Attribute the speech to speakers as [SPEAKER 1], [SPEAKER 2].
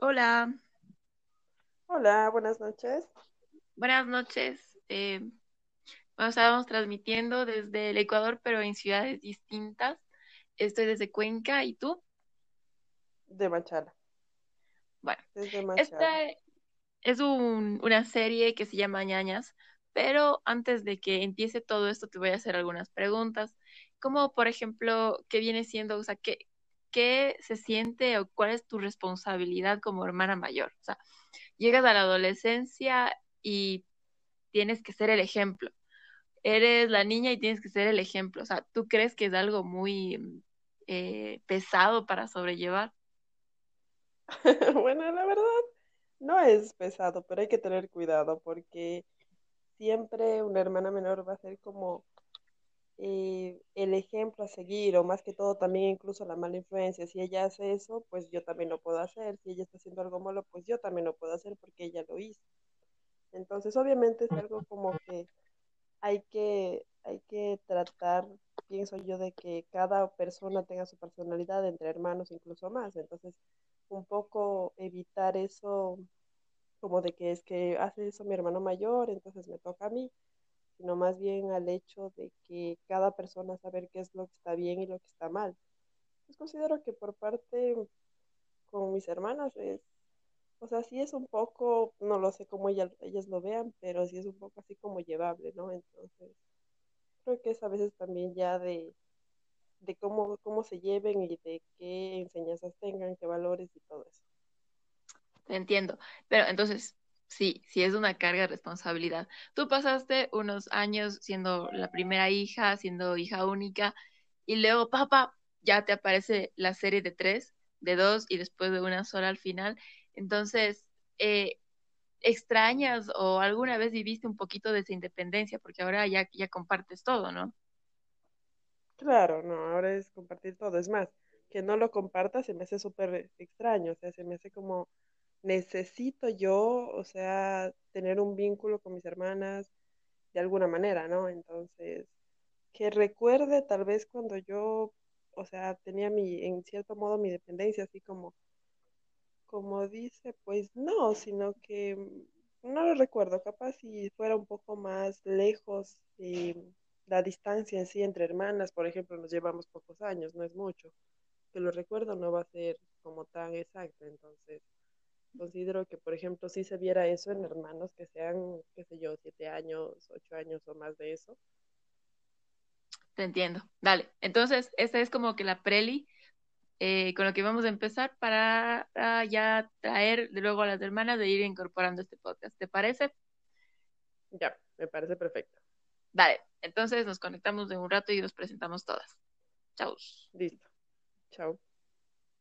[SPEAKER 1] Hola,
[SPEAKER 2] Hola, buenas noches.
[SPEAKER 1] buenas noches. Eh, bueno, estábamos transmitiendo desde el Ecuador, pero en ciudades distintas. Estoy desde Cuenca, ¿y tú?
[SPEAKER 2] De Machala,
[SPEAKER 1] Bueno,
[SPEAKER 2] desde
[SPEAKER 1] esta es un- una serie que se llama Ñañas, pero antes de que empiece todo esto te voy a hacer algunas preguntas, como por ejemplo, ¿qué viene siendo, o sea, qué, qué se siente o cuál es tu responsabilidad como hermana mayor? O sea, llegas a la adolescencia y tienes que ser el ejemplo. eres la niña y tienes que ser el ejemplo. O sea, ¿tú crees que es algo muy mm, eh, pesado para sobrellevar?
[SPEAKER 2] Bueno, la verdad, no es pesado, pero hay que tener cuidado porque siempre una hermana menor va a ser como eh, el ejemplo a seguir, o más que todo también incluso la mala influencia. Si ella hace eso, pues yo también lo puedo hacer. Si ella está haciendo algo malo, pues yo también lo puedo hacer porque ella lo hizo. Entonces, obviamente es algo como que hay que, hay que tratar, pienso yo, de que cada persona tenga su personalidad, entre hermanos incluso más. Entonces, un poco evitar eso, como de que es que hace eso mi hermano mayor, entonces me toca a mí, sino más bien al hecho de que cada persona saber qué es lo que está bien y lo que está mal. Pues considero que por parte con mis hermanas es, o sea, sí es un poco, no lo sé cómo ellas, ellas lo vean, pero sí es un poco así como llevable, ¿no? Entonces, creo que es a veces también ya de, de cómo, cómo se lleven y de qué enseñanzas tengan, qué valores y todo eso.
[SPEAKER 1] Entiendo. Pero entonces, sí, sí es una carga de responsabilidad. Tú pasaste unos años siendo la primera hija, siendo hija única, y luego, papá, ya te aparece la serie de tres, de dos y después de una sola al final. Entonces, eh, ¿extrañas o alguna vez viviste un poquito de esa independencia? Porque ahora ya, ya compartes todo, ¿no?
[SPEAKER 2] Claro, no, ahora es compartir todo. Es más, que no lo comparta se me hace súper extraño, o sea, se me hace como necesito yo, o sea, tener un vínculo con mis hermanas de alguna manera, ¿no? Entonces, que recuerde tal vez cuando yo, o sea, tenía mi, en cierto modo, mi dependencia, así como, como dice, pues no, sino que mm, no lo recuerdo, capaz si fuera un poco más lejos eh, la distancia en sí entre hermanas, por ejemplo, nos llevamos pocos años, no es mucho, que lo recuerdo no va a ser como tan exacto, entonces considero que, por ejemplo, si se viera eso en hermanos que sean, qué sé yo, siete años, ocho años o más de eso,
[SPEAKER 1] Te entiendo. Dale. Entonces, esta es como que la preli eh, con lo que vamos a empezar para, ah, ya traer de luego a las hermanas de ir incorporando este podcast. ¿Te parece?
[SPEAKER 2] ya, me parece perfecto.
[SPEAKER 1] Dale. Entonces nos conectamos de un rato y nos presentamos todas. Chau.
[SPEAKER 2] Listo. Chao.